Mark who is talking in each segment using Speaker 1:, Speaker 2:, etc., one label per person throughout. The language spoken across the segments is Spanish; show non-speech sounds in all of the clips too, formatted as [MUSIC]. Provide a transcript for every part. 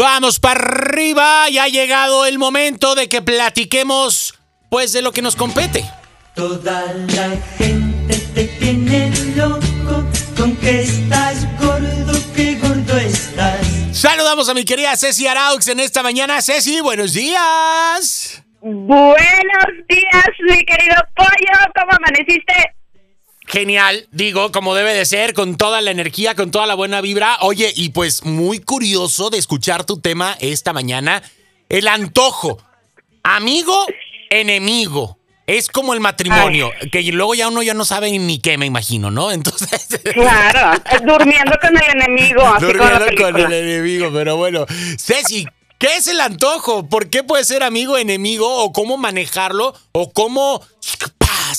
Speaker 1: Vamos para arriba, ya ha llegado el momento de que platiquemos pues de lo que nos compete.
Speaker 2: Toda la gente te tiene loco con que estás gordo, que gordo estás.
Speaker 1: Saludamos a mi querida Ceci Araux en esta mañana. Ceci, buenos días.
Speaker 3: Buenos días, mi querido pollo. ¿Cómo amaneciste?
Speaker 1: Genial, digo, como debe de ser, con toda la energía, con toda la buena vibra. Oye, y pues muy curioso de escuchar tu tema esta mañana. El antojo. Amigo, enemigo. Es como el matrimonio, que luego ya uno ya no sabe ni qué, me imagino, ¿no? Entonces. [LAUGHS]
Speaker 3: Claro, durmiendo con el enemigo. Así
Speaker 1: durmiendo
Speaker 3: con,
Speaker 1: con el enemigo, pero bueno. Ceci, ¿qué es el antojo? ¿Por qué puede ser amigo, enemigo? ¿O cómo manejarlo? ¿O cómo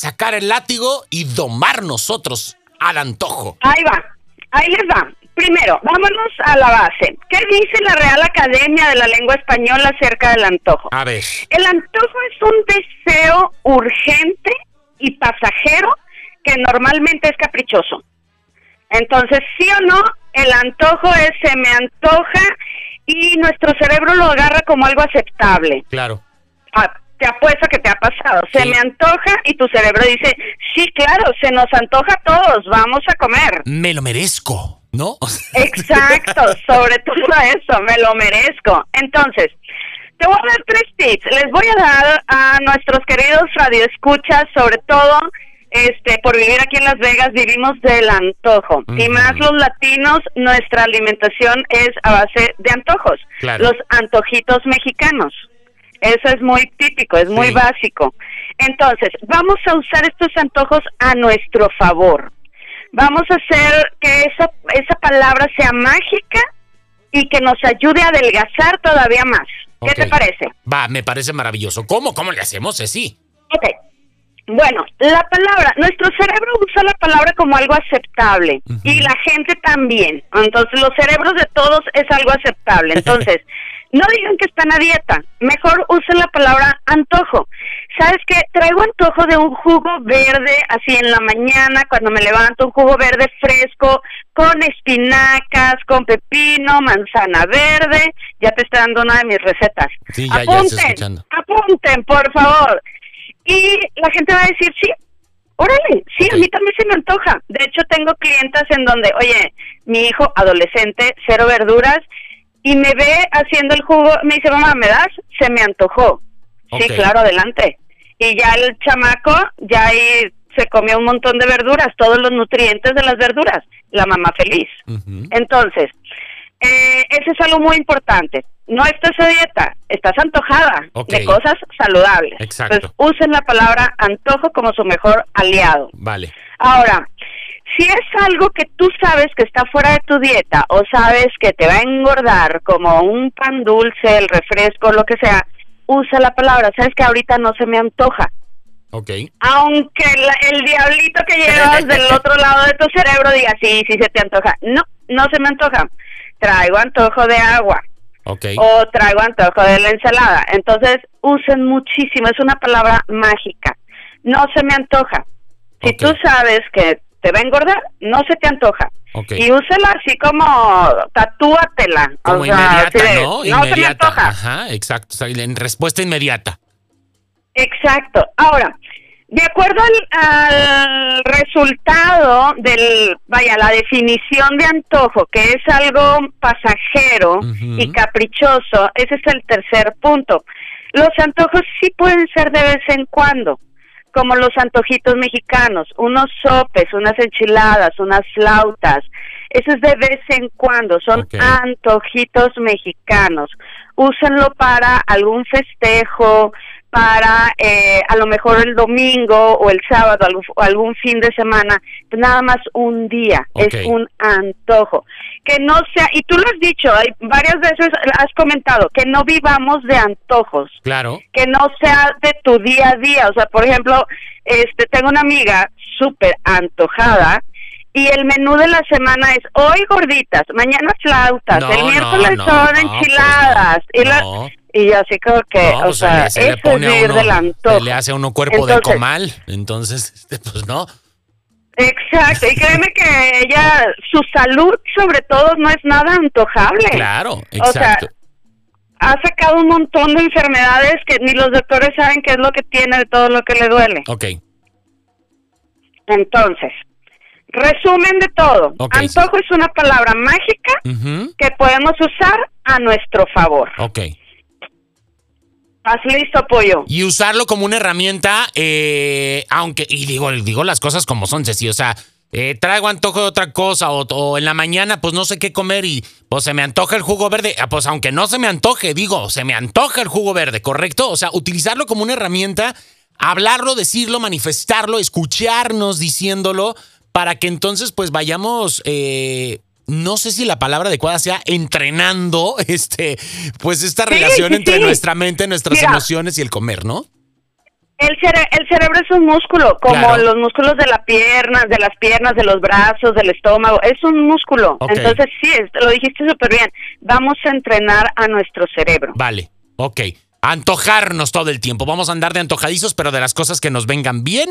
Speaker 1: sacar el látigo y domar nosotros al antojo?
Speaker 3: Ahí va, ahí les va. Primero, vámonos a la base. ¿Qué dice la Real Academia de la Lengua Española acerca del antojo?
Speaker 1: A ver.
Speaker 3: El antojo es un deseo urgente y pasajero que normalmente es caprichoso. Entonces, sí o no, el antojo es se me antoja y nuestro cerebro lo agarra como algo aceptable.
Speaker 1: Claro.
Speaker 3: Te apuesto que te ha pasado. Se me antoja y tu cerebro dice, sí, claro, se nos antoja a todos, vamos a comer.
Speaker 1: Me lo merezco, ¿no? [LAUGHS]
Speaker 3: Exacto, sobre todo eso, me lo merezco. Entonces, te voy a dar tres tips. Les voy a dar a nuestros queridos radioescuchas, sobre todo, este, por vivir aquí en Las Vegas, vivimos del antojo. Y más los latinos, nuestra alimentación es a base de antojos.
Speaker 1: Claro.
Speaker 3: Los antojitos mexicanos. Eso es muy típico, es muy
Speaker 1: Sí.
Speaker 3: básico. Entonces, vamos a usar estos antojos a nuestro favor. Vamos a hacer que esa, esa palabra sea mágica y que nos ayude a adelgazar todavía más. ¿Qué te parece?
Speaker 1: Va, me parece maravilloso. ¿Cómo? ¿Cómo le hacemos, Ceci?
Speaker 3: Ok. Bueno, la palabra, nuestro cerebro usa la palabra como algo aceptable y la gente también. Entonces, los cerebros de todos es algo aceptable. [LAUGHS] Entonces, no digan que están a dieta, mejor usen la palabra antojo. ¿Sabes qué? Traigo antojo de un jugo verde así en la mañana cuando me levanto, un jugo verde fresco con espinacas, con pepino, manzana verde. Ya te estoy dando una de mis recetas.
Speaker 1: Sí, ya- ya estoy
Speaker 3: apunten,
Speaker 1: escuchando.
Speaker 3: apunten, por favor. Y la gente va a decir, sí, órale, sí, a mí también se me antoja. De hecho, tengo clientas en donde, oye, mi hijo adolescente, cero verduras, y me ve haciendo el jugo, me dice, mamá, ¿me das? Se me antojó. Sí, claro, adelante. Y ya el chamaco, ya ahí se comió un montón de verduras, todos los nutrientes de las verduras. La mamá feliz. Entonces, eh, eso es algo muy importante. No estás a dieta, estás antojada de cosas saludables.
Speaker 1: Exacto.
Speaker 3: Entonces, usen la palabra antojo como su mejor aliado.
Speaker 1: Vale.
Speaker 3: Ahora, si es algo que tú sabes que está fuera de tu dieta o sabes que te va a engordar, como un pan dulce, el refresco, lo que sea, usa la palabra. Sabes que ahorita no se me antoja.
Speaker 1: Ok.
Speaker 3: Aunque la- el diablito que llevas del [LAUGHS] otro lado de tu cerebro diga, sí, sí se te antoja. No, no se me antoja. Traigo antojo de agua
Speaker 1: Ok.
Speaker 3: o traigo antojo de la ensalada. Entonces, usen muchísimo, es una palabra mágica. No se me antoja. Si tú sabes que te va a engordar, no se te antoja. Y úsela así como tatúatela.
Speaker 1: Como
Speaker 3: o sea,
Speaker 1: inmediata,
Speaker 3: así de,
Speaker 1: ¿no?
Speaker 3: No se me
Speaker 1: inmediata.
Speaker 3: antoja.
Speaker 1: Ajá, exacto. O sea, en respuesta inmediata.
Speaker 3: Exacto. Ahora, de acuerdo al, al resultado del, vaya, la definición de antojo, que es algo pasajero y caprichoso, ese es el tercer punto. Los antojos sí pueden ser de vez en cuando, como los antojitos mexicanos, unos sopes, unas enchiladas, unas flautas. Eso es de vez en cuando, son antojitos mexicanos. Úsenlo para algún festejo, para eh, a lo mejor el domingo o el sábado, algún, o algún fin de semana, nada más un día, es un antojo. Que no sea, y tú lo has dicho, hay, varias veces has comentado, que no vivamos de antojos
Speaker 1: Claro.
Speaker 3: que no sea de tu día a día. O sea, por ejemplo, este tengo una amiga súper antojada y el menú de la semana es hoy gorditas, mañana flautas,
Speaker 1: No,
Speaker 3: el miércoles
Speaker 1: no,
Speaker 3: son
Speaker 1: no,
Speaker 3: enchiladas.
Speaker 1: pues
Speaker 3: y, la-. Y así como que,
Speaker 1: No,
Speaker 3: o
Speaker 1: pues se
Speaker 3: sea,
Speaker 1: le- se le
Speaker 3: eso es
Speaker 1: pone a
Speaker 3: vivir del antojo.
Speaker 1: se le hace a uno cuerpo de
Speaker 3: Entonces-
Speaker 1: comal. Entonces, [LAUGHS] este, pues no.
Speaker 3: Exacto, y créeme que ella, su salud sobre todo no es nada antojable.
Speaker 1: Claro,
Speaker 3: O sea,
Speaker 1: exacto.
Speaker 3: ha sacado un montón de enfermedades que ni los doctores saben qué es lo que tiene de todo lo que le duele.
Speaker 1: Ok.
Speaker 3: Entonces, resumen de todo. Antojo es una palabra mágica que podemos usar a nuestro favor.
Speaker 1: Ok.
Speaker 3: ¿Estás listo, pollo?
Speaker 1: Y usarlo como una herramienta, eh, aunque, y digo, digo las cosas como son, Ceci, o sea, eh, traigo antojo de otra cosa, o, o en la mañana, pues no sé qué comer y pues se me antoja el jugo verde. Ah, Pues aunque no se me antoje, digo, se me antoja el jugo verde, ¿correcto? O sea, utilizarlo como una herramienta, hablarlo, decirlo, manifestarlo, escucharnos diciéndolo, para que entonces pues vayamos. eh, no sé si la palabra adecuada sea entrenando [LAUGHS] este, pues esta
Speaker 3: Sí,
Speaker 1: relación
Speaker 3: sí,
Speaker 1: entre
Speaker 3: sí.
Speaker 1: nuestra mente, nuestras
Speaker 3: Mira.
Speaker 1: emociones y el comer, ¿no?
Speaker 3: El, cere- el cerebro es un músculo, como
Speaker 1: Claro.
Speaker 3: los músculos de las piernas, de las piernas, de los brazos, del estómago. Es un músculo. Entonces, sí, lo dijiste súper bien. Vamos a entrenar a nuestro cerebro.
Speaker 1: Vale, ok. Antojarnos todo el tiempo. Vamos a andar de antojadizos, pero de las cosas que nos vengan bien,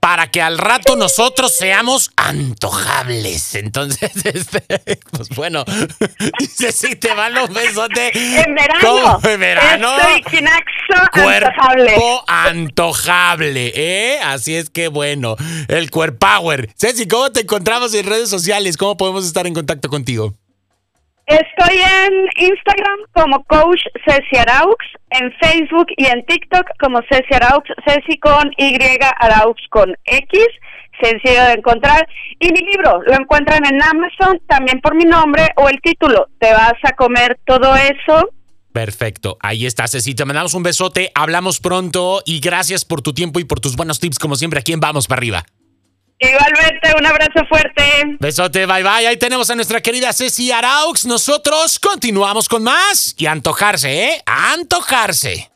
Speaker 1: para que al rato nosotros seamos antojables. Entonces, [LAUGHS] este, pues bueno, [LAUGHS] dice, te van los besotes.
Speaker 3: En verano.
Speaker 1: ¿Cómo? En verano.
Speaker 3: Estoy quinaxo antojable.
Speaker 1: Cuerpo antojable, ¿eh? Así es que bueno, el Core Power. Ceci, ¿cómo te encontramos en redes sociales? ¿Cómo podemos estar en contacto contigo?
Speaker 3: Estoy en Instagram como Coach Ceci Araux, en Facebook y en TikTok como Ceci Araux, Ceci con Y, Araux con X, sencillo de encontrar. Y mi libro lo encuentran en Amazon también por mi nombre o el título, Te vas a comer todo eso.
Speaker 1: Perfecto, ahí está, Ceci. Te mandamos un besote, hablamos pronto y gracias por tu tiempo y por tus buenos tips, como siempre, aquí en Vamos para arriba.
Speaker 3: Igualmente, un abrazo fuerte.
Speaker 1: Besote, bye bye. Ahí tenemos a nuestra querida Ceci Araux. Nosotros continuamos con más y antojarse, ¿eh? Antojarse.